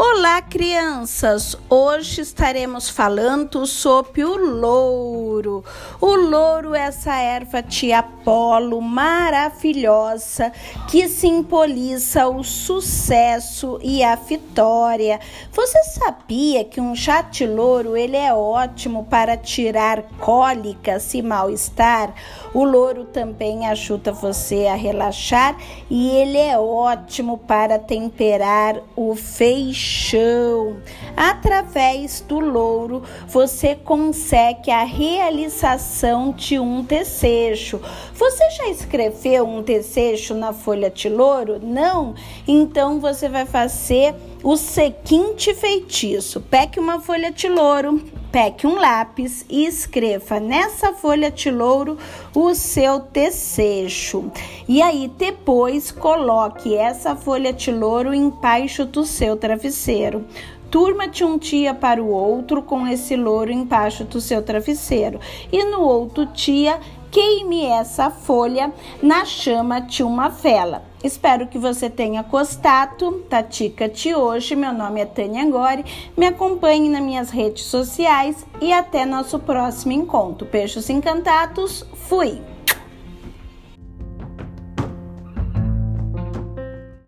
Olá, crianças! Hoje estaremos falando sobre o louro. O louro é essa erva tia Apolo maravilhosa que simboliza o sucesso e a vitória. Você sabia que um chate louro ele é ótimo para tirar cólicas e mal-estar? O louro também ajuda você a relaxar e ele é ótimo para temperar o feixe chão. Através do louro, você consegue a realização de um desejo. Você já escreveu um desejo na folha de louro? Não? Então você vai fazer o seguinte feitiço: pegue uma folha de louro, pegue um lápis e escreva nessa folha de louro o seu desejo. E aí depois coloque essa folha de louro embaixo do seu travesseiro. Turma de um dia para o outro com esse louro embaixo do seu travesseiro. E no outro dia, queime essa folha na chama de uma vela. Espero que você tenha gostado. Tatica de hoje. Meu nome é Tânia Gori. Me acompanhe nas minhas redes sociais e até nosso próximo encontro. Beijos encantados. Fui!